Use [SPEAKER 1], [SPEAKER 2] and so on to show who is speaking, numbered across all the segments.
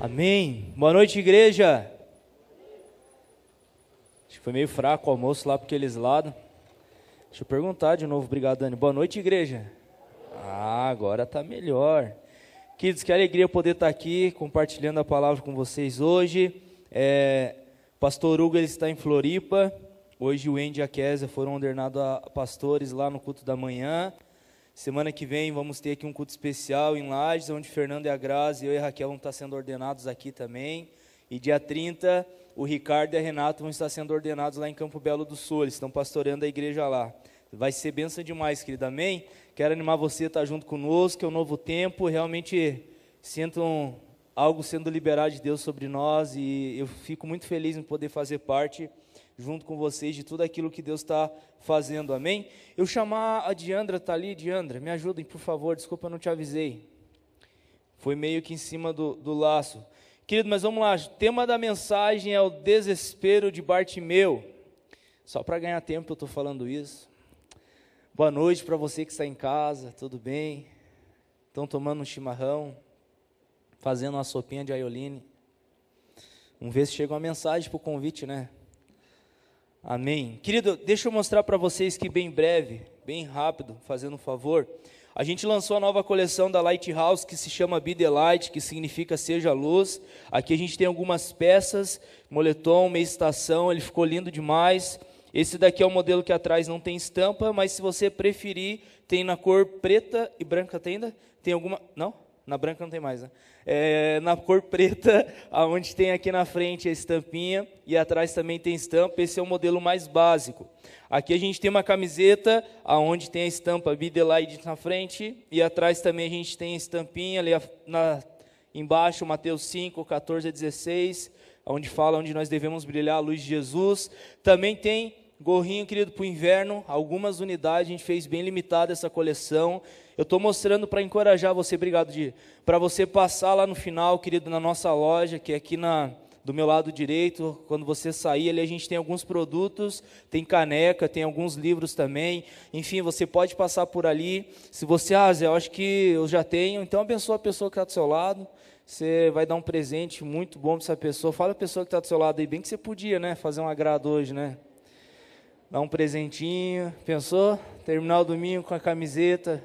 [SPEAKER 1] Amém. Boa noite, igreja. Acho que foi meio fraco o almoço lá para aqueles lados. Deixa eu perguntar de novo, obrigado, Dani. Boa noite, igreja. Ah, agora está melhor. Queridos, que alegria poder estar aqui compartilhando a palavra com vocês hoje. É, Pastor Hugo ele está em Floripa. Hoje o Andy e a Késia foram ordenados a pastores lá no culto da manhã. Semana que vem vamos ter aqui um culto especial em Lages, onde Fernando e a Grazi, eu e a Raquel vão estar sendo ordenados aqui também. E dia 30, o Ricardo e a Renata vão estar sendo ordenados lá em Campo Belo do Sul. Eles estão pastoreando a igreja lá. Vai ser benção demais, querido. Amém? Quero animar você a estar junto conosco, é um novo tempo. Realmente sinto um, algo sendo liberado de Deus sobre nós e eu fico muito feliz em poder fazer parte junto com vocês de tudo aquilo que Deus está fazendo, amém? Eu chamar a Diandra, tá ali, Diandra, me ajudem, por favor, desculpa, eu não te avisei. Foi meio que em cima do, do laço. Querido, mas vamos lá, o tema da mensagem é o desespero de Bartimeu. Só para ganhar tempo eu estou falando isso. Boa noite para você que está em casa, tudo bem? Estão tomando um chimarrão, fazendo uma sopinha de aioline. Vamos ver se chega uma mensagem para o convite, né? Amém. Querido, deixa eu mostrar para vocês que bem breve, bem rápido, fazendo um favor. A gente lançou a nova coleção da Lighthouse que se chama Be the Light, que significa Seja Luz. Aqui a gente tem algumas peças, moletom, meia estação, ele ficou lindo demais. Esse daqui é o modelo que atrás não tem estampa, mas se você preferir, tem na cor preta e branca, tem ainda? Tem alguma? Não? Na branca não tem mais, né? É, na cor preta, aonde tem aqui na frente a estampinha e atrás também tem estampa. Esse é o modelo mais básico. Aqui a gente tem uma camiseta aonde tem a estampa Light na frente e atrás também a gente tem a estampinha ali na, embaixo, Mateus 5, 14 a 16, onde fala onde nós devemos brilhar a luz de Jesus. Também tem gorrinho, querido, para o inverno, algumas unidades, a gente fez bem limitada essa coleção. Eu estou mostrando para encorajar você, obrigado, Di, para você passar lá no final, querido, na nossa loja, que é aqui na, do meu lado direito, quando você sair ali, a gente tem alguns produtos, tem caneca, tem alguns livros também, enfim, você pode passar por ali. Se você, ah, Zé, eu acho que eu já tenho, então abençoa a pessoa que está do seu lado. Você vai dar um presente muito bom para essa pessoa. Fala a pessoa que está do seu lado aí, bem que você podia, né? Fazer um agrado hoje, né? Dar um presentinho. Pensou? Terminar o domingo com a camiseta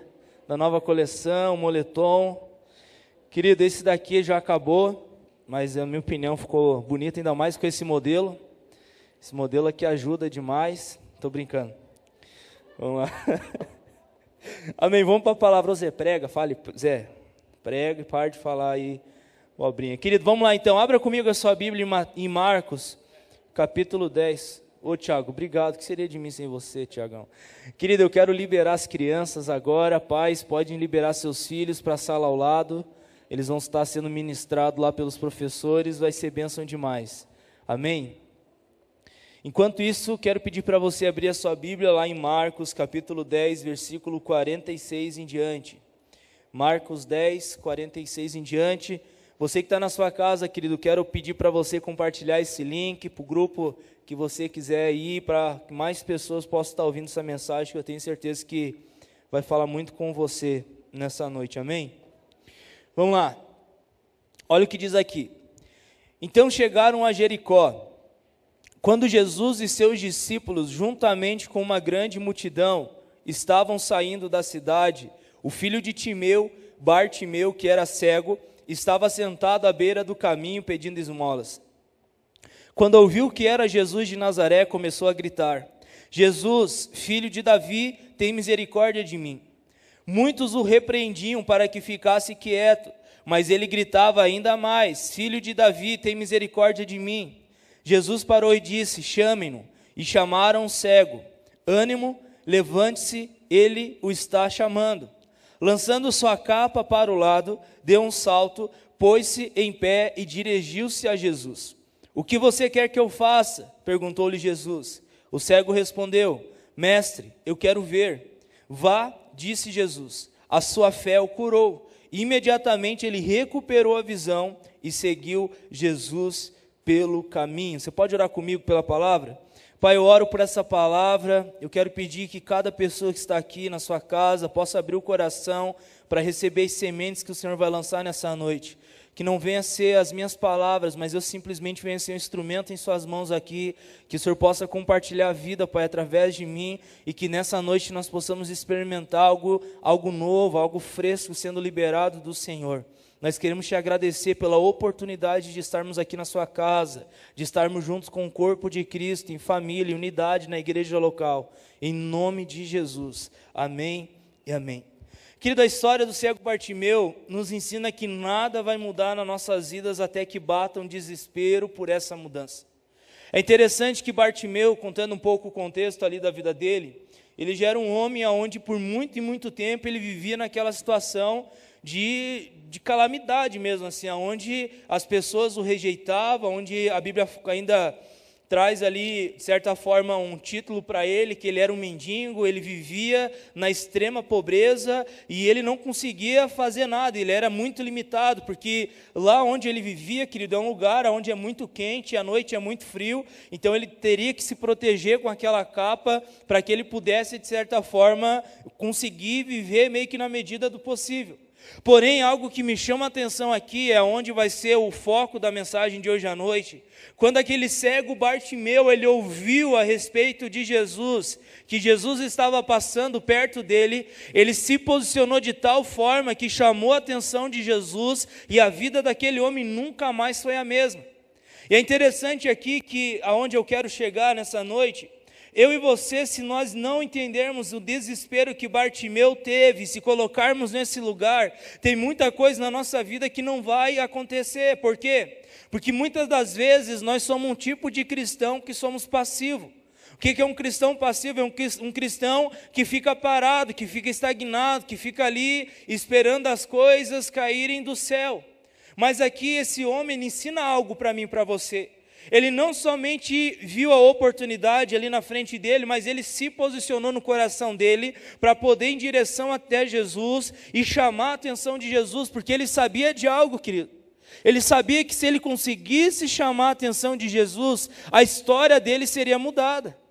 [SPEAKER 1] da nova coleção, moletom. Querido, esse daqui já acabou, mas a minha opinião ficou bonito ainda mais com esse modelo. Esse modelo aqui ajuda demais. Estou brincando. Vamos lá. Amém. Vamos para a palavra. Zé, prega, fale, Zé. Prega e pare de falar aí, obrinha. Querido, vamos lá então. Abra comigo a sua Bíblia em Marcos, capítulo 10. Ô Tiago, obrigado. O que seria de mim sem você, Tiagão? Querido, eu quero liberar as crianças agora. Pais, podem liberar seus filhos para a sala ao lado. Eles vão estar sendo ministrados lá pelos professores. Vai ser bênção demais. Amém? Enquanto isso, quero pedir para você abrir a sua Bíblia lá em Marcos, capítulo 10, versículo 46 em diante. Marcos 10, 46 em diante. Você que está na sua casa, querido, quero pedir para você compartilhar esse link para o grupo que você quiser ir, para que mais pessoas possam estar ouvindo essa mensagem, que eu tenho certeza que vai falar muito com você nessa noite, amém? Vamos lá, olha o que diz aqui. Então chegaram a Jericó. Quando Jesus e seus discípulos, juntamente com uma grande multidão, estavam saindo da cidade, o filho de Timeu, Bartimeu, que era cego, estava sentado à beira do caminho pedindo esmolas. Quando ouviu que era Jesus de Nazaré, começou a gritar: Jesus, filho de Davi, tem misericórdia de mim. Muitos o repreendiam para que ficasse quieto, mas ele gritava ainda mais: Filho de Davi, tem misericórdia de mim. Jesus parou e disse: Chamem-no. E chamaram o cego: Ânimo, levante-se, ele o está chamando. Lançando sua capa para o lado, deu um salto, pôs-se em pé e dirigiu-se a Jesus. O que você quer que eu faça? perguntou-lhe Jesus. O cego respondeu: Mestre, eu quero ver. Vá, disse Jesus. A sua fé o curou. Imediatamente ele recuperou a visão e seguiu Jesus pelo caminho. Você pode orar comigo pela palavra? Pai, eu oro por essa palavra. Eu quero pedir que cada pessoa que está aqui na sua casa possa abrir o coração para receber as sementes que o Senhor vai lançar nessa noite. Que não venha ser as minhas palavras, mas eu simplesmente venha ser um instrumento em Suas mãos aqui, que o Senhor possa compartilhar a vida, Pai, através de mim, e que nessa noite nós possamos experimentar algo, algo novo, algo fresco sendo liberado do Senhor. Nós queremos te agradecer pela oportunidade de estarmos aqui na sua casa, de estarmos juntos com o corpo de Cristo, em família, em unidade na igreja local. Em nome de Jesus. Amém e amém. Querido, a história do cego Bartimeu nos ensina que nada vai mudar nas nossas vidas até que bata um desespero por essa mudança. É interessante que Bartimeu, contando um pouco o contexto ali da vida dele, ele já era um homem onde por muito e muito tempo ele vivia naquela situação de, de calamidade mesmo, assim, onde as pessoas o rejeitavam, onde a Bíblia ainda traz ali, de certa forma, um título para ele, que ele era um mendigo, ele vivia na extrema pobreza e ele não conseguia fazer nada, ele era muito limitado, porque lá onde ele vivia, querido, é um lugar onde é muito quente, à noite é muito frio, então ele teria que se proteger com aquela capa para que ele pudesse, de certa forma, conseguir viver meio que na medida do possível. Porém, algo que me chama a atenção aqui é onde vai ser o foco da mensagem de hoje à noite. Quando aquele cego Bartimeu, ele ouviu a respeito de Jesus, que Jesus estava passando perto dele, ele se posicionou de tal forma que chamou a atenção de Jesus e a vida daquele homem nunca mais foi a mesma. E é interessante aqui que aonde eu quero chegar nessa noite eu e você, se nós não entendermos o desespero que Bartimeu teve, se colocarmos nesse lugar, tem muita coisa na nossa vida que não vai acontecer. Por quê? Porque muitas das vezes nós somos um tipo de cristão que somos passivo. O que é um cristão passivo? É um cristão que fica parado, que fica estagnado, que fica ali esperando as coisas caírem do céu. Mas aqui esse homem ensina algo para mim para você. Ele não somente viu a oportunidade ali na frente dele, mas ele se posicionou no coração dele para poder ir em direção até Jesus e chamar a atenção de Jesus, porque ele sabia de algo, querido. Ele sabia que se ele conseguisse chamar a atenção de Jesus, a história dele seria mudada.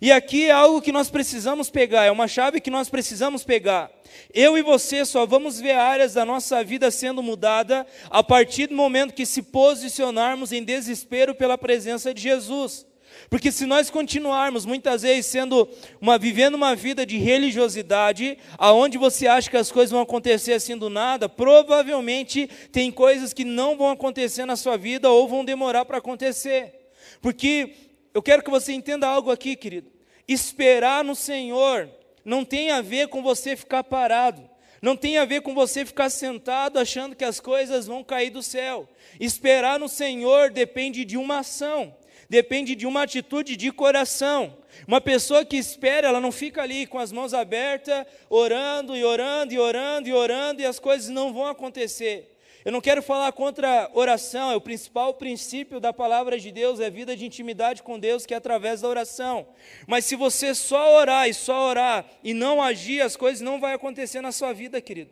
[SPEAKER 1] E aqui é algo que nós precisamos pegar, é uma chave que nós precisamos pegar. Eu e você só vamos ver áreas da nossa vida sendo mudada a partir do momento que se posicionarmos em desespero pela presença de Jesus. Porque se nós continuarmos muitas vezes sendo uma vivendo uma vida de religiosidade, aonde você acha que as coisas vão acontecer assim do nada, provavelmente tem coisas que não vão acontecer na sua vida ou vão demorar para acontecer. Porque eu quero que você entenda algo aqui, querido. Esperar no Senhor não tem a ver com você ficar parado. Não tem a ver com você ficar sentado achando que as coisas vão cair do céu. Esperar no Senhor depende de uma ação, depende de uma atitude de coração. Uma pessoa que espera, ela não fica ali com as mãos abertas, orando e orando e orando e orando e as coisas não vão acontecer. Eu não quero falar contra oração, é o principal princípio da palavra de Deus, é vida de intimidade com Deus, que é através da oração. Mas se você só orar e só orar e não agir, as coisas não vão acontecer na sua vida, querido.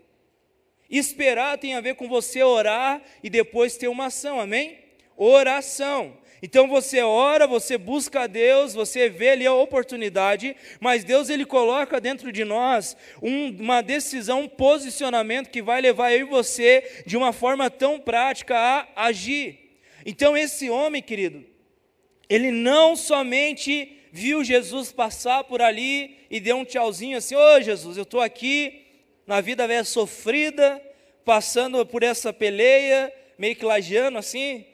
[SPEAKER 1] Esperar tem a ver com você orar e depois ter uma ação, amém? Oração. Então você ora, você busca a Deus, você vê ali a oportunidade, mas Deus ele coloca dentro de nós um, uma decisão, um posicionamento que vai levar eu e você de uma forma tão prática a agir. Então esse homem, querido, ele não somente viu Jesus passar por ali e deu um tchauzinho assim: Ô oh, Jesus, eu estou aqui na vida velha sofrida, passando por essa peleia, meio que lajeando assim,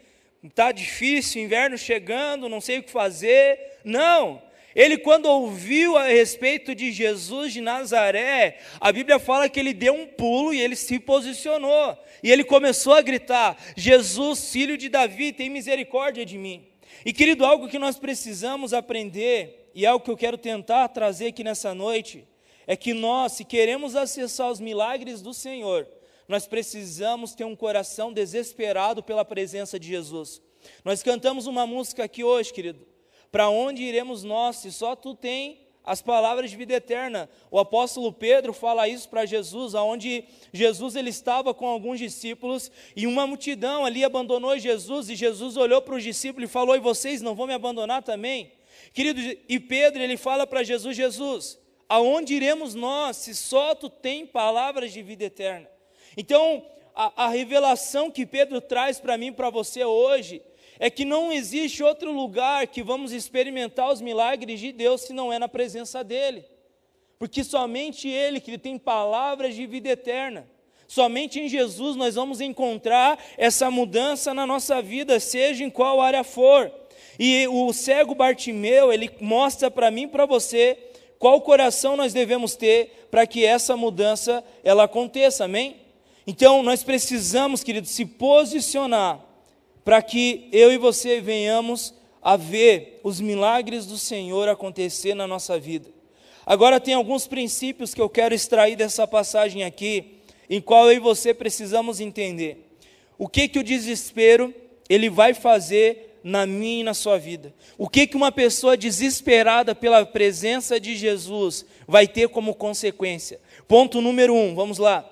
[SPEAKER 1] está difícil, inverno chegando, não sei o que fazer. Não. Ele, quando ouviu a respeito de Jesus de Nazaré, a Bíblia fala que ele deu um pulo e ele se posicionou. E ele começou a gritar: Jesus, filho de Davi, tem misericórdia de mim. E querido, algo que nós precisamos aprender, e é algo que eu quero tentar trazer aqui nessa noite, é que nós, se queremos acessar os milagres do Senhor, nós precisamos ter um coração desesperado pela presença de Jesus. Nós cantamos uma música aqui hoje, querido. Para onde iremos nós se só tu tem as palavras de vida eterna? O apóstolo Pedro fala isso para Jesus, aonde Jesus ele estava com alguns discípulos e uma multidão ali abandonou Jesus e Jesus olhou para os discípulos e falou: "E vocês não vão me abandonar também?" Querido, e Pedro ele fala para Jesus: "Jesus, aonde iremos nós se só tu tem palavras de vida eterna?" Então, a, a revelação que Pedro traz para mim, para você hoje, é que não existe outro lugar que vamos experimentar os milagres de Deus se não é na presença dEle. Porque somente Ele, que tem palavras de vida eterna, somente em Jesus nós vamos encontrar essa mudança na nossa vida, seja em qual área for. E o cego Bartimeu, ele mostra para mim e para você qual coração nós devemos ter para que essa mudança ela aconteça, amém? Então nós precisamos, querido, se posicionar para que eu e você venhamos a ver os milagres do Senhor acontecer na nossa vida. Agora tem alguns princípios que eu quero extrair dessa passagem aqui, em qual eu e você precisamos entender. O que que o desespero ele vai fazer na minha e na sua vida? O que que uma pessoa desesperada pela presença de Jesus vai ter como consequência? Ponto número um, vamos lá.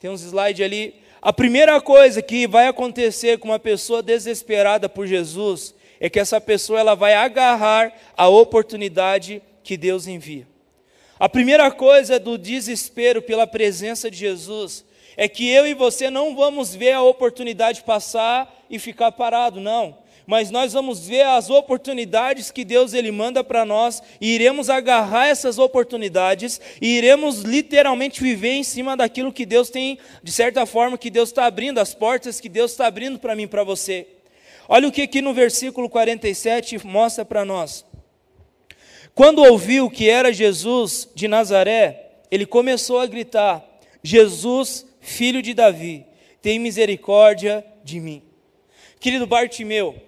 [SPEAKER 1] Tem uns slides ali. A primeira coisa que vai acontecer com uma pessoa desesperada por Jesus é que essa pessoa ela vai agarrar a oportunidade que Deus envia. A primeira coisa do desespero pela presença de Jesus é que eu e você não vamos ver a oportunidade passar e ficar parado, não mas nós vamos ver as oportunidades que Deus ele manda para nós e iremos agarrar essas oportunidades e iremos literalmente viver em cima daquilo que Deus tem, de certa forma, que Deus está abrindo, as portas que Deus está abrindo para mim, para você. Olha o que aqui no versículo 47 mostra para nós. Quando ouviu que era Jesus de Nazaré, ele começou a gritar: Jesus, filho de Davi, tem misericórdia de mim. Querido Bartimeu,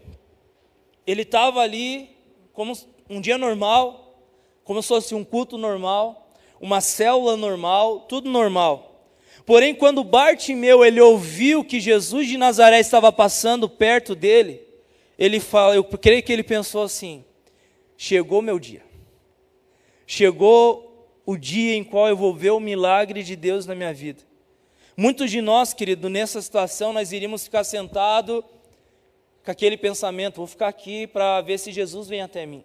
[SPEAKER 1] ele estava ali como um dia normal, como se fosse um culto normal, uma célula normal, tudo normal. Porém, quando Bartimeu ele ouviu que Jesus de Nazaré estava passando perto dele, ele fala, eu creio que ele pensou assim: chegou meu dia. Chegou o dia em qual eu vou ver o milagre de Deus na minha vida. Muitos de nós, querido, nessa situação nós iríamos ficar sentados com aquele pensamento, vou ficar aqui para ver se Jesus vem até mim.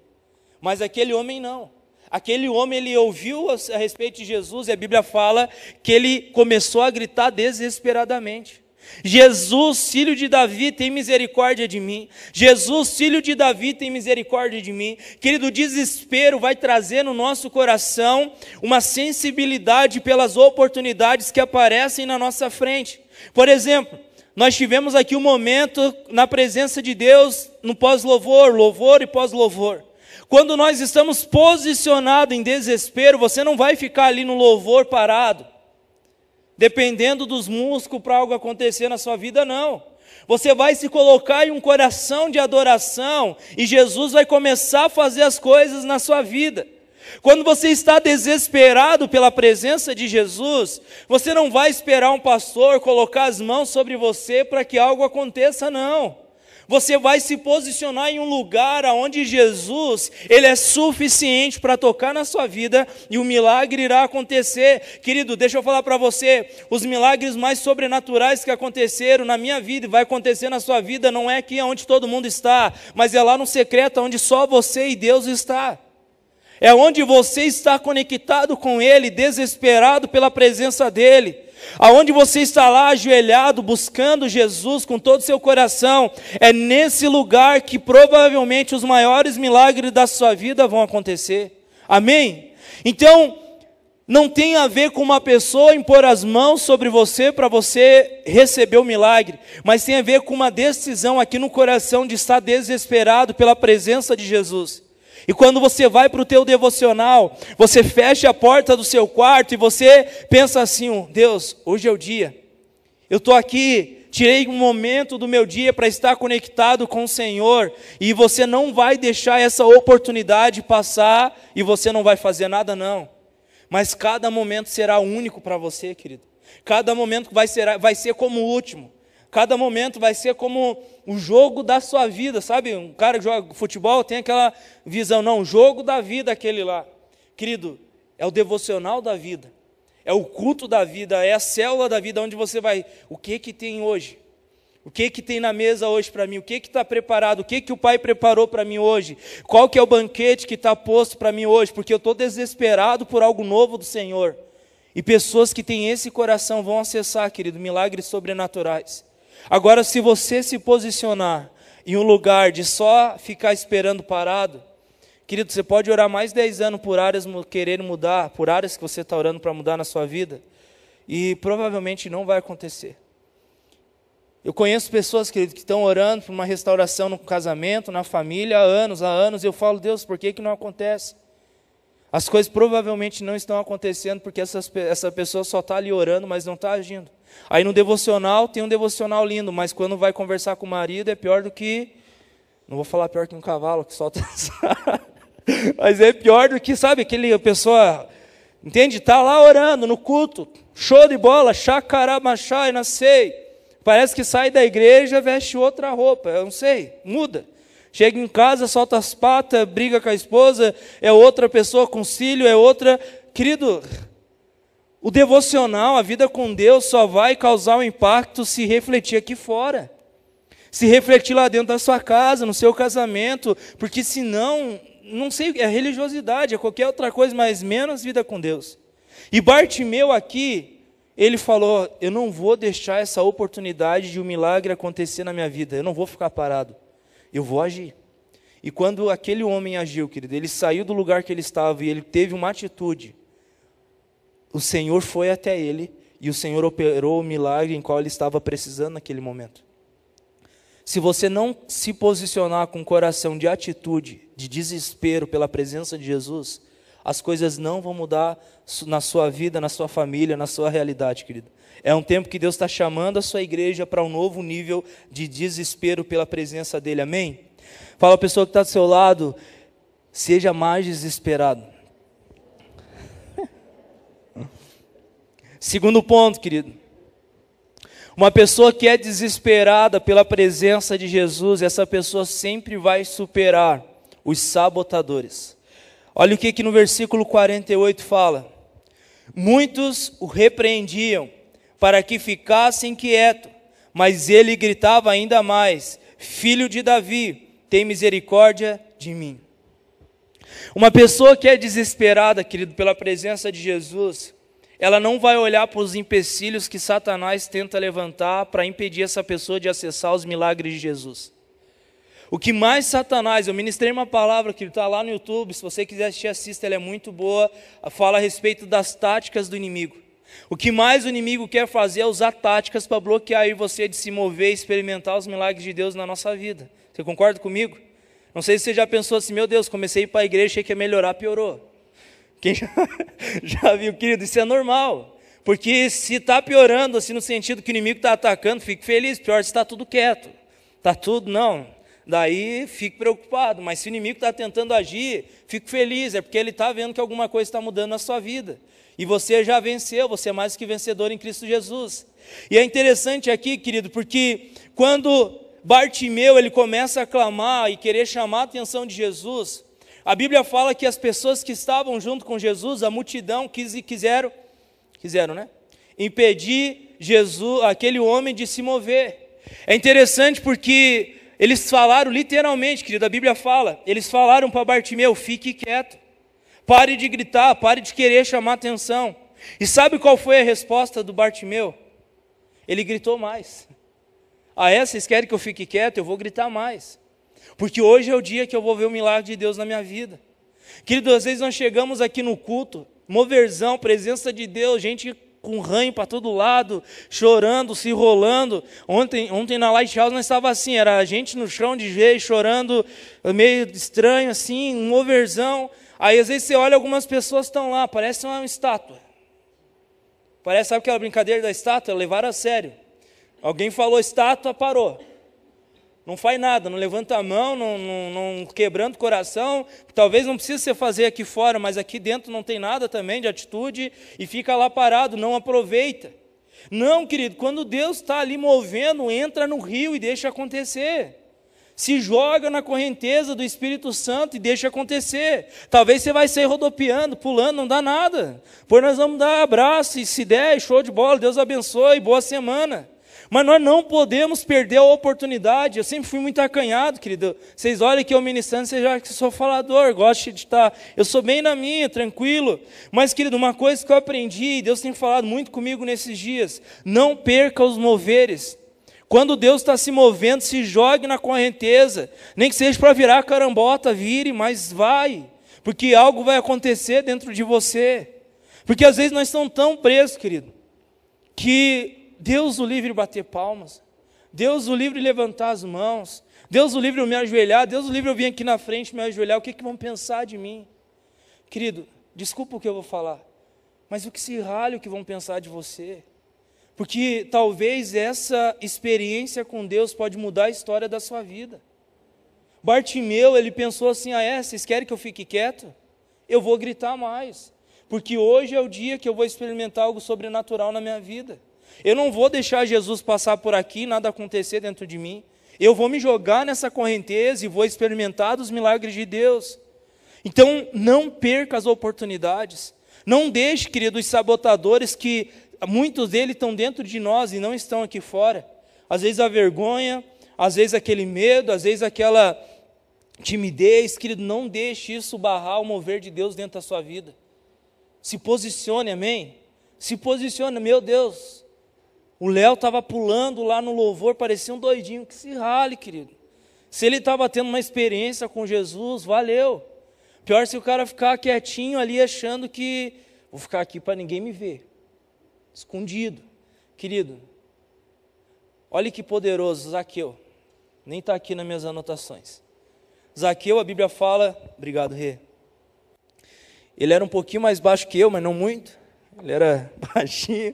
[SPEAKER 1] Mas aquele homem não. Aquele homem ele ouviu a respeito de Jesus e a Bíblia fala que ele começou a gritar desesperadamente. Jesus, filho de Davi, tem misericórdia de mim. Jesus, filho de Davi, tem misericórdia de mim. Querido, o desespero vai trazer no nosso coração uma sensibilidade pelas oportunidades que aparecem na nossa frente. Por exemplo, nós tivemos aqui um momento na presença de Deus no pós-louvor, louvor e pós-louvor. Quando nós estamos posicionados em desespero, você não vai ficar ali no louvor parado, dependendo dos músculos para algo acontecer na sua vida, não. Você vai se colocar em um coração de adoração e Jesus vai começar a fazer as coisas na sua vida. Quando você está desesperado pela presença de Jesus, você não vai esperar um pastor colocar as mãos sobre você para que algo aconteça, não. Você vai se posicionar em um lugar onde Jesus, ele é suficiente para tocar na sua vida e o milagre irá acontecer. Querido, deixa eu falar para você, os milagres mais sobrenaturais que aconteceram na minha vida e vai acontecer na sua vida não é aqui onde todo mundo está, mas é lá no secreto onde só você e Deus está. É onde você está conectado com Ele, desesperado pela presença dEle. Aonde você está lá ajoelhado, buscando Jesus com todo o seu coração, é nesse lugar que provavelmente os maiores milagres da sua vida vão acontecer. Amém? Então, não tem a ver com uma pessoa impor as mãos sobre você para você receber o milagre, mas tem a ver com uma decisão aqui no coração de estar desesperado pela presença de Jesus. E quando você vai para o teu devocional, você fecha a porta do seu quarto e você pensa assim: Deus, hoje é o dia. Eu estou aqui, tirei um momento do meu dia para estar conectado com o Senhor, e você não vai deixar essa oportunidade passar e você não vai fazer nada, não. Mas cada momento será único para você, querido. Cada momento vai ser, vai ser como o último. Cada momento vai ser como o jogo da sua vida, sabe? Um cara que joga futebol tem aquela visão, não, o jogo da vida aquele lá. Querido, é o devocional da vida. É o culto da vida, é a célula da vida onde você vai, o que que tem hoje? O que que tem na mesa hoje para mim? O que que está preparado? O que que o Pai preparou para mim hoje? Qual que é o banquete que está posto para mim hoje? Porque eu estou desesperado por algo novo do Senhor. E pessoas que têm esse coração vão acessar, querido, milagres sobrenaturais. Agora, se você se posicionar em um lugar de só ficar esperando parado, querido, você pode orar mais 10 anos por áreas querer mudar, por áreas que você está orando para mudar na sua vida, e provavelmente não vai acontecer. Eu conheço pessoas, querido, que estão orando por uma restauração no casamento, na família, há anos, há anos, e eu falo, Deus, por que, que não acontece? As coisas provavelmente não estão acontecendo porque essas, essa pessoa só está ali orando, mas não está agindo. Aí no devocional tem um devocional lindo, mas quando vai conversar com o marido é pior do que. Não vou falar pior que um cavalo que solta. mas é pior do que, sabe, aquele pessoa. Entende? Está lá orando no culto, show de bola, chacaramachá, não sei. Parece que sai da igreja, veste outra roupa, eu não sei, muda. Chega em casa, solta as patas, briga com a esposa, é outra pessoa com cílio, é outra. Querido, o devocional, a vida com Deus, só vai causar um impacto se refletir aqui fora. Se refletir lá dentro da sua casa, no seu casamento, porque senão, não sei, é religiosidade, é qualquer outra coisa, mas menos vida com Deus. E Bartimeu aqui, ele falou: Eu não vou deixar essa oportunidade de um milagre acontecer na minha vida, eu não vou ficar parado, eu vou agir. E quando aquele homem agiu, querido, ele saiu do lugar que ele estava e ele teve uma atitude o Senhor foi até ele e o Senhor operou o milagre em qual ele estava precisando naquele momento. Se você não se posicionar com um coração de atitude, de desespero pela presença de Jesus, as coisas não vão mudar na sua vida, na sua família, na sua realidade, querido. É um tempo que Deus está chamando a sua igreja para um novo nível de desespero pela presença dEle, amém? Fala a pessoa que está do seu lado, seja mais desesperado. Segundo ponto, querido. Uma pessoa que é desesperada pela presença de Jesus, essa pessoa sempre vai superar os sabotadores. Olha o que, que no versículo 48 fala: Muitos o repreendiam para que ficasse inquieto, mas ele gritava ainda mais: Filho de Davi, tem misericórdia de mim. Uma pessoa que é desesperada, querido, pela presença de Jesus, ela não vai olhar para os empecilhos que Satanás tenta levantar para impedir essa pessoa de acessar os milagres de Jesus. O que mais Satanás, eu ministrei uma palavra que está lá no YouTube, se você quiser assistir, assista, ela é muito boa, fala a respeito das táticas do inimigo. O que mais o inimigo quer fazer é usar táticas para bloquear você de se mover e experimentar os milagres de Deus na nossa vida. Você concorda comigo? Não sei se você já pensou assim, meu Deus, comecei para a igreja, achei que ia melhorar, piorou. Quem já, já viu, querido, isso é normal. Porque se está piorando, assim, no sentido que o inimigo está atacando, fique feliz. Pior se está tudo quieto. Está tudo, não. Daí fique preocupado. Mas se o inimigo está tentando agir, fique feliz. É porque ele está vendo que alguma coisa está mudando na sua vida. E você já venceu, você é mais que vencedor em Cristo Jesus. E é interessante aqui, querido, porque quando Bartimeu ele começa a clamar e querer chamar a atenção de Jesus, a Bíblia fala que as pessoas que estavam junto com Jesus, a multidão, quis, quiseram, quiseram, né? Impedir Jesus, aquele homem de se mover. É interessante porque eles falaram literalmente, querido, a Bíblia fala, eles falaram para Bartimeu: fique quieto, pare de gritar, pare de querer chamar atenção. E sabe qual foi a resposta do Bartimeu? Ele gritou mais. Ah, é? Vocês querem que eu fique quieto? Eu vou gritar mais. Porque hoje é o dia que eu vou ver o milagre de Deus na minha vida. Querido, às vezes nós chegamos aqui no culto, moverzão, presença de Deus, gente com ranho para todo lado, chorando, se rolando. Ontem, ontem na Lighthouse nós estava assim, era a gente no chão de jeito, chorando, meio estranho assim, um moverzão. Aí às vezes você olha, algumas pessoas estão lá, parece uma estátua. Parece, sabe aquela brincadeira da estátua? Levaram a sério. Alguém falou estátua, parou não faz nada, não levanta a mão, não, não, não quebrando o coração. Talvez não precise você fazer aqui fora, mas aqui dentro não tem nada também de atitude e fica lá parado, não aproveita. Não, querido, quando Deus está ali movendo, entra no rio e deixa acontecer. Se joga na correnteza do Espírito Santo e deixa acontecer. Talvez você vai sair rodopiando, pulando, não dá nada. Pois nós vamos dar abraço e se der, show de bola, Deus abençoe, boa semana. Mas nós não podemos perder a oportunidade. Eu sempre fui muito acanhado, querido. Vocês olham que eu ministrando, vocês já que sou falador, gosto de estar. Eu sou bem na minha, tranquilo. Mas, querido, uma coisa que eu aprendi, Deus tem falado muito comigo nesses dias: não perca os moveres. Quando Deus está se movendo, se jogue na correnteza. Nem que seja para virar carambota, vire, mas vai. Porque algo vai acontecer dentro de você. Porque às vezes nós estamos tão presos, querido, que Deus o livre bater palmas. Deus o livre levantar as mãos. Deus o livre eu me ajoelhar. Deus o livre eu vir aqui na frente me ajoelhar. O que, que vão pensar de mim? Querido, desculpa o que eu vou falar. Mas o que se rale o que vão pensar de você? Porque talvez essa experiência com Deus pode mudar a história da sua vida. Bartimeu, ele pensou assim: ah, é? Vocês querem que eu fique quieto? Eu vou gritar mais. Porque hoje é o dia que eu vou experimentar algo sobrenatural na minha vida. Eu não vou deixar Jesus passar por aqui, nada acontecer dentro de mim. Eu vou me jogar nessa correnteza e vou experimentar dos milagres de Deus. Então, não perca as oportunidades. Não deixe, queridos sabotadores, que muitos deles estão dentro de nós e não estão aqui fora. Às vezes a vergonha, às vezes aquele medo, às vezes aquela timidez, querido, não deixe isso barrar o mover de Deus dentro da sua vida. Se posicione, amém? Se posicione, meu Deus, o Léo estava pulando lá no louvor, parecia um doidinho. Que se rale, querido. Se ele estava tendo uma experiência com Jesus, valeu. Pior se o cara ficar quietinho ali achando que vou ficar aqui para ninguém me ver. Escondido. Querido, olhe que poderoso, Zaqueu. Nem está aqui nas minhas anotações. Zaqueu, a Bíblia fala, obrigado, Rê. Ele era um pouquinho mais baixo que eu, mas não muito ele era baixinho,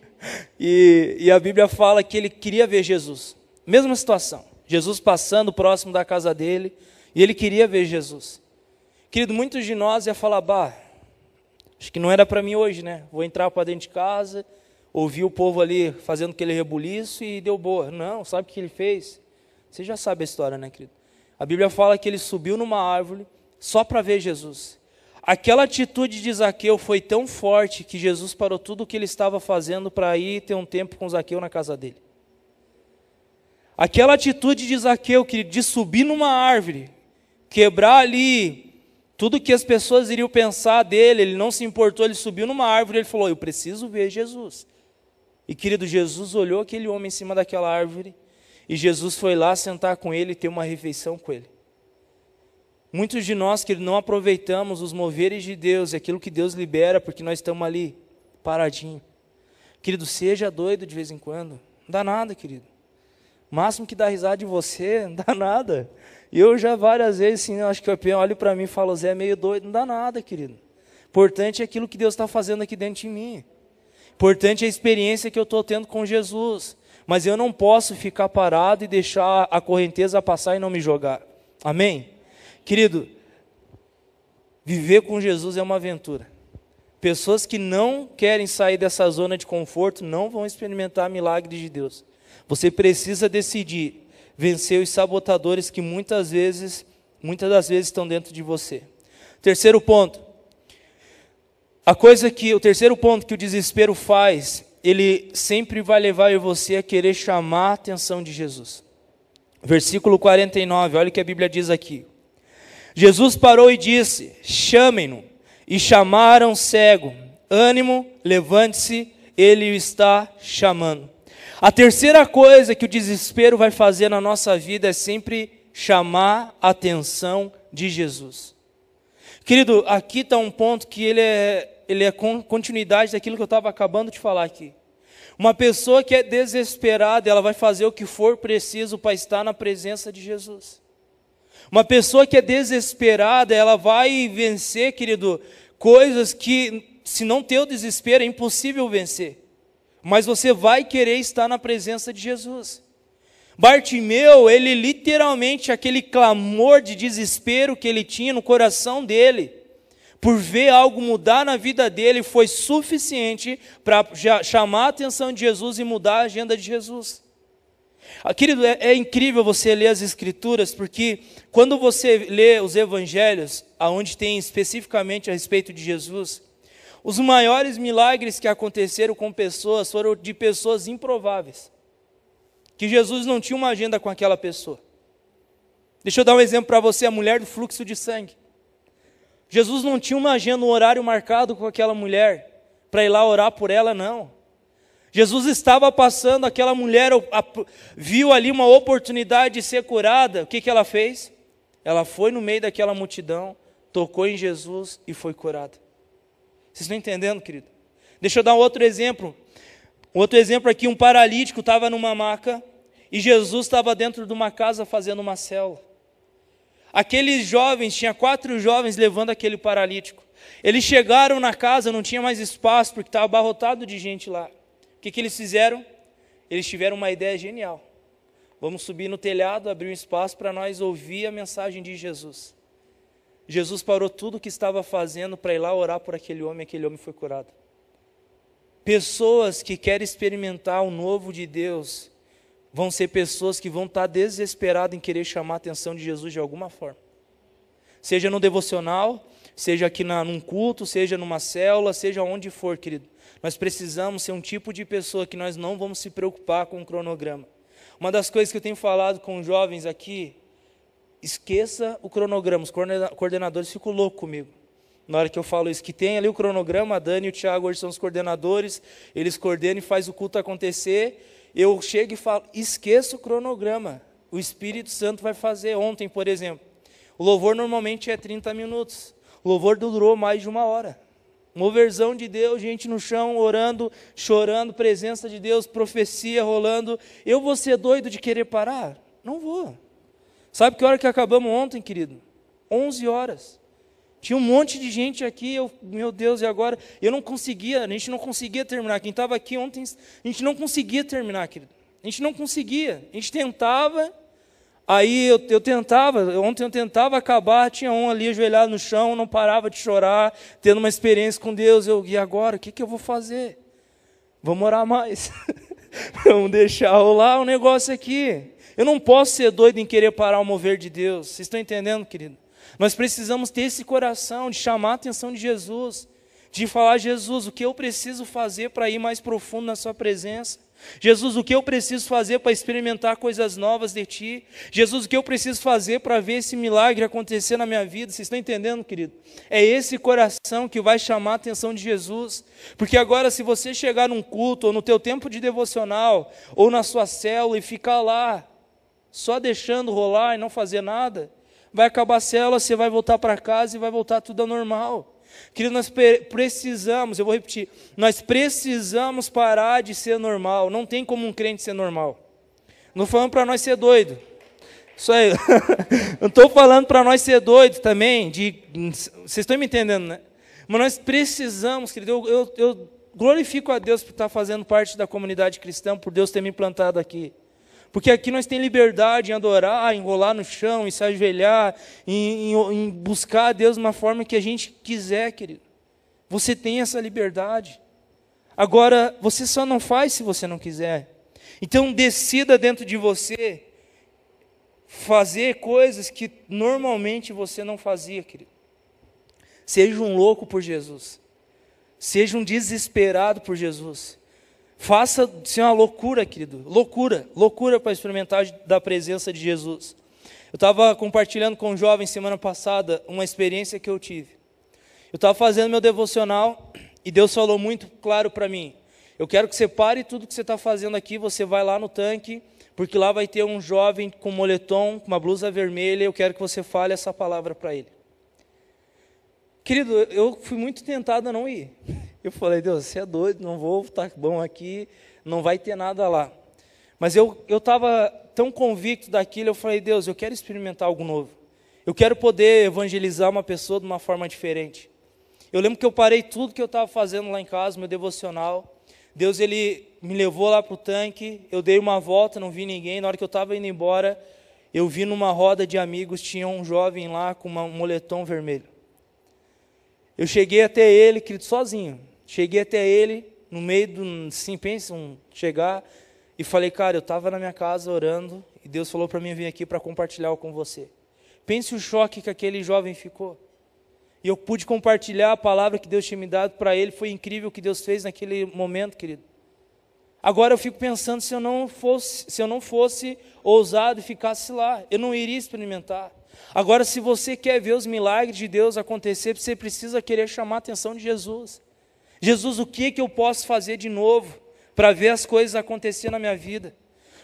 [SPEAKER 1] e, e a Bíblia fala que ele queria ver Jesus. Mesma situação, Jesus passando próximo da casa dele, e ele queria ver Jesus. Querido, muitos de nós ia falar, bah, acho que não era para mim hoje, né? Vou entrar para dentro de casa, ouvir o povo ali fazendo aquele rebuliço e deu boa. Não, sabe o que ele fez? Você já sabe a história, né, querido? A Bíblia fala que ele subiu numa árvore só para ver Jesus. Aquela atitude de Zaqueu foi tão forte que Jesus parou tudo o que ele estava fazendo para ir ter um tempo com Zaqueu na casa dele. Aquela atitude de Zaqueu, que de subir numa árvore, quebrar ali tudo que as pessoas iriam pensar dele, ele não se importou, ele subiu numa árvore, ele falou: "Eu preciso ver Jesus". E querido, Jesus olhou aquele homem em cima daquela árvore, e Jesus foi lá sentar com ele e ter uma refeição com ele. Muitos de nós que não aproveitamos os moveres de Deus, aquilo que Deus libera, porque nós estamos ali, paradinho. Querido, seja doido de vez em quando. Não dá nada, querido. O máximo que dá risada de você, não dá nada. Eu já várias vezes, assim, acho que o peão olha para mim e fala, Zé é meio doido. Não dá nada, querido. Importante é aquilo que Deus está fazendo aqui dentro de mim. Importante é a experiência que eu estou tendo com Jesus. Mas eu não posso ficar parado e deixar a correnteza passar e não me jogar. Amém? Querido, viver com Jesus é uma aventura. Pessoas que não querem sair dessa zona de conforto não vão experimentar milagres de Deus. Você precisa decidir vencer os sabotadores que muitas vezes, muitas das vezes estão dentro de você. Terceiro ponto. A coisa que o terceiro ponto que o desespero faz, ele sempre vai levar você a querer chamar a atenção de Jesus. Versículo 49, olha o que a Bíblia diz aqui. Jesus parou e disse: Chamem-no. E chamaram cego: Ânimo, levante-se, ele o está chamando. A terceira coisa que o desespero vai fazer na nossa vida é sempre chamar a atenção de Jesus. Querido, aqui está um ponto que ele é, ele é continuidade daquilo que eu estava acabando de falar aqui. Uma pessoa que é desesperada, ela vai fazer o que for preciso para estar na presença de Jesus. Uma pessoa que é desesperada, ela vai vencer, querido, coisas que, se não ter o desespero, é impossível vencer. Mas você vai querer estar na presença de Jesus. Bartimeu, ele literalmente, aquele clamor de desespero que ele tinha no coração dele, por ver algo mudar na vida dele, foi suficiente para chamar a atenção de Jesus e mudar a agenda de Jesus. Ah, querido, é, é, incrível você ler as Escrituras, porque quando você lê os Evangelhos, aonde tem especificamente a respeito de Jesus, os maiores milagres que aconteceram com pessoas foram de pessoas improváveis. que Jesus não tinha uma agenda com aquela pessoa. Deixa eu dar um exemplo para você, a mulher do fluxo de sangue. Jesus não tinha uma agenda, um horário marcado com aquela mulher, para ir lá orar por ela, não. Jesus estava passando, aquela mulher viu ali uma oportunidade de ser curada, o que, que ela fez? Ela foi no meio daquela multidão, tocou em Jesus e foi curada. Vocês estão entendendo, querido? Deixa eu dar outro exemplo. Outro exemplo aqui, um paralítico estava numa maca e Jesus estava dentro de uma casa fazendo uma célula. Aqueles jovens, tinha quatro jovens levando aquele paralítico. Eles chegaram na casa, não tinha mais espaço porque estava abarrotado de gente lá. Que, que eles fizeram? Eles tiveram uma ideia genial. Vamos subir no telhado, abrir um espaço para nós ouvir a mensagem de Jesus. Jesus parou tudo o que estava fazendo para ir lá orar por aquele homem, aquele homem foi curado. Pessoas que querem experimentar o novo de Deus, vão ser pessoas que vão estar desesperadas em querer chamar a atenção de Jesus de alguma forma. Seja no devocional, seja aqui na, num culto, seja numa célula, seja onde for, querido. Nós precisamos ser um tipo de pessoa que nós não vamos se preocupar com o cronograma. Uma das coisas que eu tenho falado com os jovens aqui, esqueça o cronograma. Os coordenadores ficam loucos comigo. Na hora que eu falo isso, que tem ali o cronograma, a Dani e o Tiago hoje são os coordenadores, eles coordenam e faz o culto acontecer eu chego e falo, esqueça o cronograma. O Espírito Santo vai fazer. Ontem, por exemplo, o louvor normalmente é 30 minutos. O louvor durou mais de uma hora. Uma versão de Deus, gente no chão, orando, chorando, presença de Deus, profecia rolando. Eu vou ser doido de querer parar? Não vou. Sabe que hora que acabamos ontem, querido? 11 horas. Tinha um monte de gente aqui, eu, meu Deus, e agora? Eu não conseguia, a gente não conseguia terminar. Quem estava aqui ontem, a gente não conseguia terminar, querido. A gente não conseguia. A gente tentava, aí eu, eu tentava, ontem eu tentava acabar, tinha um ali ajoelhado no chão, não parava de chorar, tendo uma experiência com Deus. Eu, e agora? O que, que eu vou fazer? Vamos orar mais. Vamos deixar rolar o um negócio aqui. Eu não posso ser doido em querer parar o mover de Deus. Vocês estão entendendo, querido? Nós precisamos ter esse coração de chamar a atenção de Jesus, de falar: Jesus, o que eu preciso fazer para ir mais profundo na Sua presença? Jesus, o que eu preciso fazer para experimentar coisas novas de Ti? Jesus, o que eu preciso fazer para ver esse milagre acontecer na minha vida? Vocês estão entendendo, querido? É esse coração que vai chamar a atenção de Jesus. Porque agora, se você chegar num culto, ou no teu tempo de devocional, ou na sua célula e ficar lá, só deixando rolar e não fazer nada, vai acabar a célula, você vai voltar para casa e vai voltar tudo ao normal. Querido, nós precisamos, eu vou repetir, nós precisamos parar de ser normal. Não tem como um crente ser normal. Não falando para nós ser doido. Isso aí. Não estou falando para nós ser doido também. De, vocês estão me entendendo, né? Mas nós precisamos, querido. Eu, eu, eu glorifico a Deus por estar fazendo parte da comunidade cristã, por Deus ter me implantado aqui. Porque aqui nós temos liberdade em adorar, em rolar no chão, em se ajoelhar, em, em, em buscar a Deus de uma forma que a gente quiser, querido. Você tem essa liberdade. Agora, você só não faz se você não quiser. Então, decida dentro de você fazer coisas que normalmente você não fazia, querido. Seja um louco por Jesus. Seja um desesperado por Jesus. Faça ser uma loucura, querido. Loucura, loucura para experimentar da presença de Jesus. Eu estava compartilhando com um jovem semana passada uma experiência que eu tive. Eu estava fazendo meu devocional e Deus falou muito claro para mim. Eu quero que você pare tudo que você está fazendo aqui, você vai lá no tanque, porque lá vai ter um jovem com moletom, com uma blusa vermelha, eu quero que você fale essa palavra para ele. Querido, eu fui muito tentado a não ir. Eu falei, Deus, você é doido, não vou estar bom aqui, não vai ter nada lá. Mas eu estava tão convicto daquilo, eu falei, Deus, eu quero experimentar algo novo. Eu quero poder evangelizar uma pessoa de uma forma diferente. Eu lembro que eu parei tudo que eu estava fazendo lá em casa, meu devocional. Deus, ele me levou lá para o tanque, eu dei uma volta, não vi ninguém. Na hora que eu estava indo embora, eu vi numa roda de amigos, tinha um jovem lá com uma, um moletom vermelho. Eu cheguei até ele, querido, sozinho. Cheguei até ele, no meio do. Sim, pensam, chegar, e falei, cara, eu estava na minha casa orando, e Deus falou para mim vir aqui para compartilhar com você. Pense o choque que aquele jovem ficou. E eu pude compartilhar a palavra que Deus tinha me dado para ele, foi incrível o que Deus fez naquele momento, querido. Agora eu fico pensando se eu não fosse, se eu não fosse ousado e ficasse lá, eu não iria experimentar. Agora, se você quer ver os milagres de Deus acontecer, você precisa querer chamar a atenção de Jesus. Jesus, o que, que eu posso fazer de novo para ver as coisas acontecer na minha vida?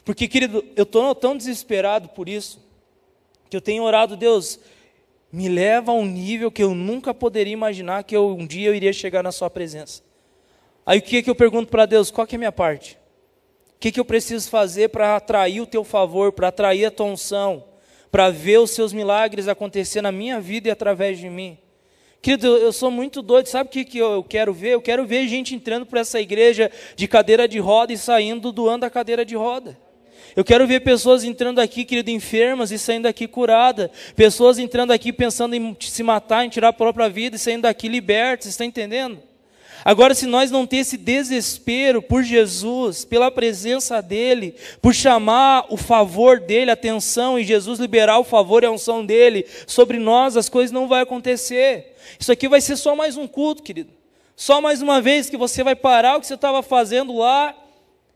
[SPEAKER 1] Porque, querido, eu estou tão desesperado por isso, que eu tenho orado, Deus, me leva a um nível que eu nunca poderia imaginar que eu, um dia eu iria chegar na Sua presença. Aí o que, que eu pergunto para Deus? Qual que é a minha parte? O que, que eu preciso fazer para atrair o Teu favor, para atrair a Tua unção, para ver os Seus milagres acontecer na minha vida e através de mim? Querido, eu sou muito doido, sabe o que, que eu quero ver? Eu quero ver gente entrando para essa igreja de cadeira de roda e saindo doando a cadeira de roda. Eu quero ver pessoas entrando aqui, querido, enfermas e saindo daqui curada. Pessoas entrando aqui pensando em se matar, em tirar a própria vida e saindo daqui libertas, está entendendo? Agora, se nós não ter esse desespero por Jesus, pela presença dEle, por chamar o favor dEle, a atenção, e Jesus liberar o favor e a unção dEle sobre nós, as coisas não vão acontecer. Isso aqui vai ser só mais um culto, querido. Só mais uma vez que você vai parar o que você estava fazendo lá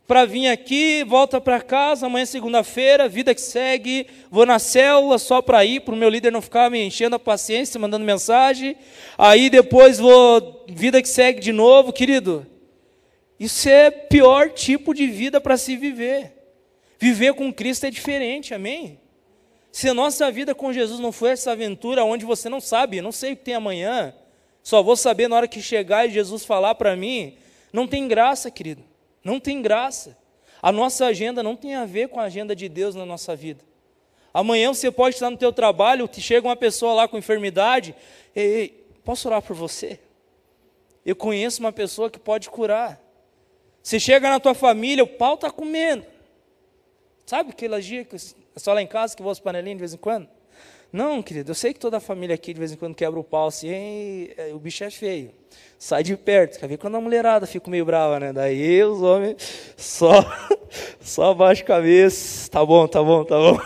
[SPEAKER 1] para vir aqui, volta para casa, amanhã é segunda-feira, vida que segue, vou na célula só para ir, para o meu líder não ficar me enchendo a paciência, mandando mensagem, aí depois vou, vida que segue de novo, querido, isso é pior tipo de vida para se viver, viver com Cristo é diferente, amém? Se a nossa vida com Jesus não foi essa aventura onde você não sabe, não sei o que tem amanhã, só vou saber na hora que chegar e Jesus falar para mim, não tem graça, querido. Não tem graça. A nossa agenda não tem a ver com a agenda de Deus na nossa vida. Amanhã você pode estar no teu trabalho, chega uma pessoa lá com enfermidade, ei, ei, posso orar por você? Eu conheço uma pessoa que pode curar. Você chega na tua família, o pau está comendo. Sabe aquela dia que é só lá em casa que vou aos panelinhos de vez em quando? Não, querido, eu sei que toda a família aqui de vez em quando quebra o pau assim, o bicho é feio sai de perto. Quer ver quando a mulherada fica meio brava, né? Daí os homens só, só abaixa a cabeça. Tá bom, tá bom, tá bom.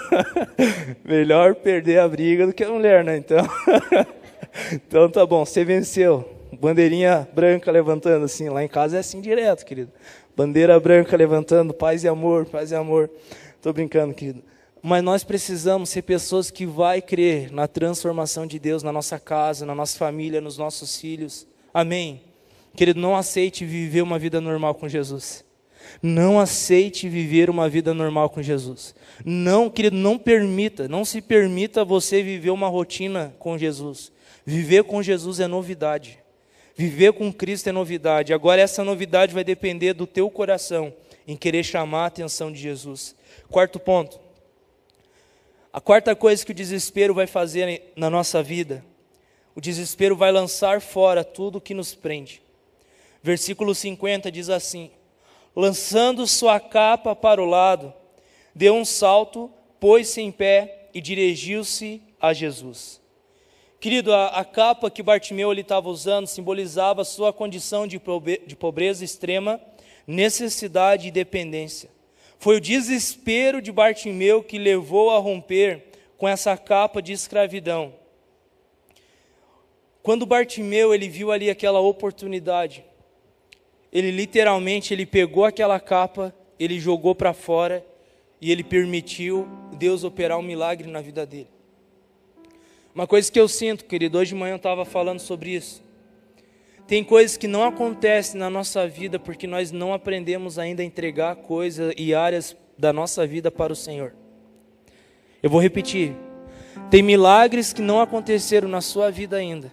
[SPEAKER 1] Melhor perder a briga do que a mulher, né? Então, então tá bom, você venceu. Bandeirinha branca levantando assim. Lá em casa é assim direto, querido. Bandeira branca levantando, paz e amor, paz e amor. Tô brincando, querido. Mas nós precisamos ser pessoas que vai crer na transformação de Deus na nossa casa, na nossa família, nos nossos filhos. Amém? Querido, não aceite viver uma vida normal com Jesus. Não aceite viver uma vida normal com Jesus. Não, querido, não permita, não se permita você viver uma rotina com Jesus. Viver com Jesus é novidade. Viver com Cristo é novidade. Agora essa novidade vai depender do teu coração em querer chamar a atenção de Jesus. Quarto ponto. A quarta coisa que o desespero vai fazer na nossa vida o desespero vai lançar fora tudo que nos prende. Versículo 50 diz assim: Lançando sua capa para o lado, deu um salto, pôs-se em pé e dirigiu-se a Jesus. Querido, a, a capa que Bartimeu estava usando simbolizava sua condição de, pobre, de pobreza extrema, necessidade e dependência. Foi o desespero de Bartimeu que levou a romper com essa capa de escravidão quando Bartimeu ele viu ali aquela oportunidade, ele literalmente ele pegou aquela capa, ele jogou para fora e ele permitiu Deus operar um milagre na vida dele. Uma coisa que eu sinto, querido, hoje de manhã eu estava falando sobre isso. Tem coisas que não acontecem na nossa vida porque nós não aprendemos ainda a entregar coisas e áreas da nossa vida para o Senhor. Eu vou repetir. Tem milagres que não aconteceram na sua vida ainda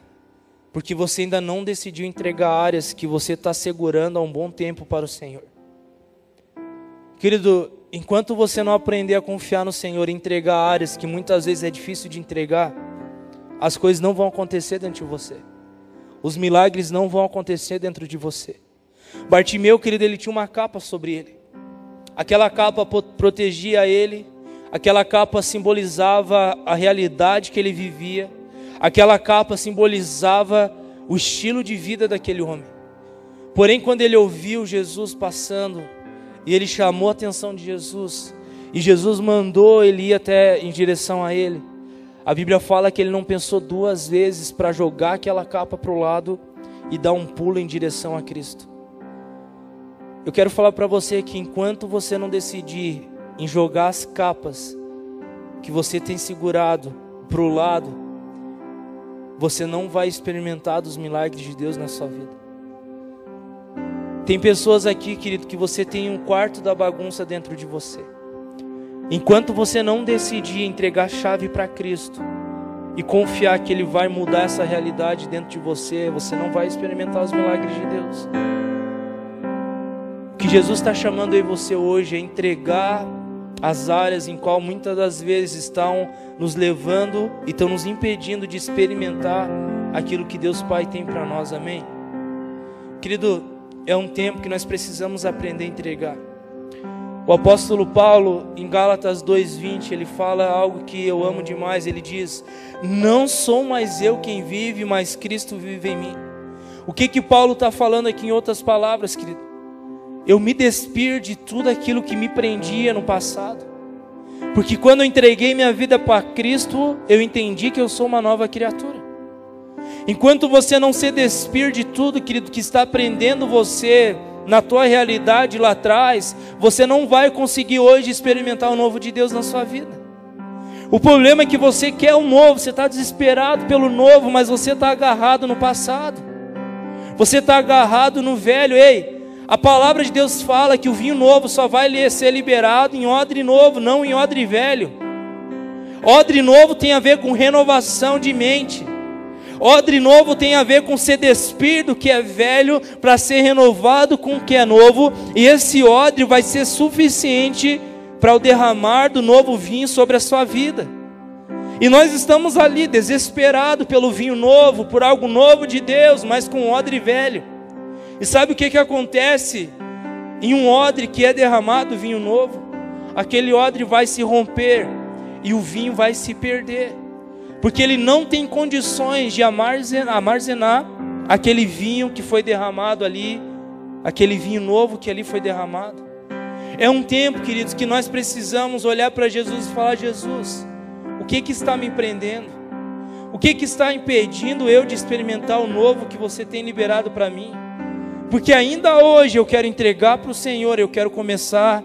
[SPEAKER 1] porque você ainda não decidiu entregar áreas que você está segurando há um bom tempo para o Senhor. Querido, enquanto você não aprender a confiar no Senhor e entregar áreas que muitas vezes é difícil de entregar, as coisas não vão acontecer dentro de você. Os milagres não vão acontecer dentro de você. Bartimeu, querido, ele tinha uma capa sobre ele. Aquela capa protegia ele, aquela capa simbolizava a realidade que ele vivia Aquela capa simbolizava o estilo de vida daquele homem. Porém, quando ele ouviu Jesus passando e ele chamou a atenção de Jesus, e Jesus mandou ele ir até em direção a ele, a Bíblia fala que ele não pensou duas vezes para jogar aquela capa para o lado e dar um pulo em direção a Cristo. Eu quero falar para você que enquanto você não decidir em jogar as capas que você tem segurado para o lado, você não vai experimentar dos milagres de Deus na sua vida. Tem pessoas aqui, querido, que você tem um quarto da bagunça dentro de você. Enquanto você não decidir entregar a chave para Cristo e confiar que Ele vai mudar essa realidade dentro de você, você não vai experimentar os milagres de Deus. O que Jesus está chamando aí você hoje é entregar as áreas em qual muitas das vezes estão nos levando e estão nos impedindo de experimentar aquilo que Deus Pai tem para nós, amém? Querido, é um tempo que nós precisamos aprender a entregar. O apóstolo Paulo, em Gálatas 2:20, ele fala algo que eu amo demais. Ele diz: Não sou mais eu quem vive, mas Cristo vive em mim. O que que Paulo está falando aqui em outras palavras, querido? Eu me despir de tudo aquilo que me prendia no passado. Porque quando eu entreguei minha vida para Cristo, eu entendi que eu sou uma nova criatura. Enquanto você não se despir de tudo, querido, que está prendendo você na tua realidade lá atrás, você não vai conseguir hoje experimentar o novo de Deus na sua vida. O problema é que você quer o novo, você está desesperado pelo novo, mas você está agarrado no passado. Você está agarrado no velho. Ei, a palavra de Deus fala que o vinho novo só vai ser liberado em odre novo, não em odre velho. Odre novo tem a ver com renovação de mente. Odre novo tem a ver com ser despir do que é velho para ser renovado com o que é novo, e esse odre vai ser suficiente para o derramar do novo vinho sobre a sua vida. E nós estamos ali desesperados pelo vinho novo, por algo novo de Deus, mas com um odre velho. E sabe o que, que acontece em um odre que é derramado vinho novo? Aquele odre vai se romper e o vinho vai se perder porque ele não tem condições de armazenar aquele vinho que foi derramado ali, aquele vinho novo que ali foi derramado. É um tempo, queridos, que nós precisamos olhar para Jesus e falar: Jesus, o que, que está me prendendo? O que, que está impedindo eu de experimentar o novo que você tem liberado para mim? Porque ainda hoje eu quero entregar para o Senhor, eu quero começar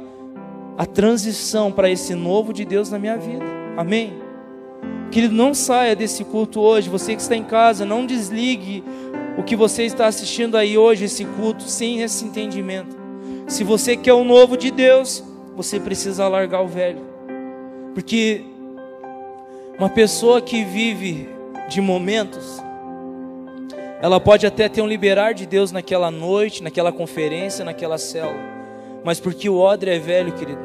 [SPEAKER 1] a transição para esse novo de Deus na minha vida. Amém? Querido, não saia desse culto hoje. Você que está em casa, não desligue o que você está assistindo aí hoje, esse culto, sem esse entendimento. Se você quer o novo de Deus, você precisa largar o velho. Porque uma pessoa que vive de momentos, ela pode até ter um liberar de Deus naquela noite, naquela conferência, naquela célula. Mas porque o odre é velho, querido,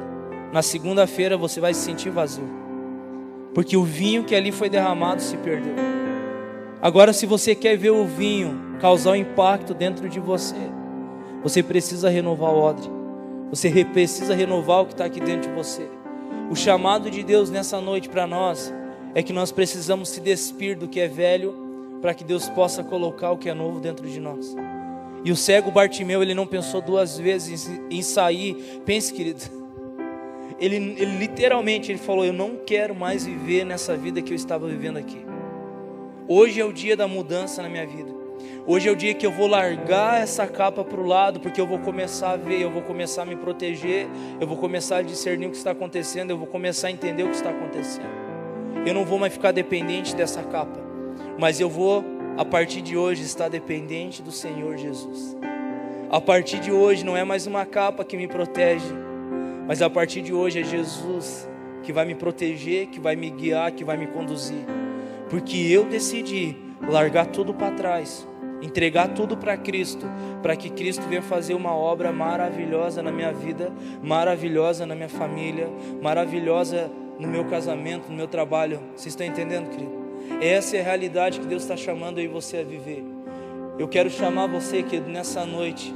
[SPEAKER 1] na segunda-feira você vai se sentir vazio porque o vinho que ali foi derramado se perdeu. Agora, se você quer ver o vinho causar um impacto dentro de você, você precisa renovar o odre, você precisa renovar o que está aqui dentro de você. O chamado de Deus nessa noite para nós é que nós precisamos se despir do que é velho para que Deus possa colocar o que é novo dentro de nós. E o cego Bartimeu, ele não pensou duas vezes em sair. Pense, querido, ele, ele literalmente ele falou: Eu não quero mais viver nessa vida que eu estava vivendo aqui. Hoje é o dia da mudança na minha vida. Hoje é o dia que eu vou largar essa capa para o lado, porque eu vou começar a ver, eu vou começar a me proteger, eu vou começar a discernir o que está acontecendo, eu vou começar a entender o que está acontecendo. Eu não vou mais ficar dependente dessa capa, mas eu vou, a partir de hoje, estar dependente do Senhor Jesus. A partir de hoje, não é mais uma capa que me protege, mas a partir de hoje é Jesus que vai me proteger, que vai me guiar, que vai me conduzir. Porque eu decidi largar tudo para trás, entregar tudo para Cristo, para que Cristo venha fazer uma obra maravilhosa na minha vida, maravilhosa na minha família, maravilhosa no meu casamento, no meu trabalho. Você está entendendo, querido? Essa é a realidade que Deus está chamando aí você a viver. Eu quero chamar você, querido, nessa noite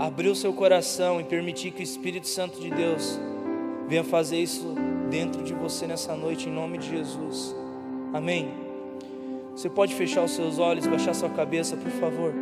[SPEAKER 1] abrir o seu coração e permitir que o Espírito Santo de Deus venha fazer isso dentro de você nessa noite, em nome de Jesus. Amém. Você pode fechar os seus olhos, baixar sua cabeça, por favor.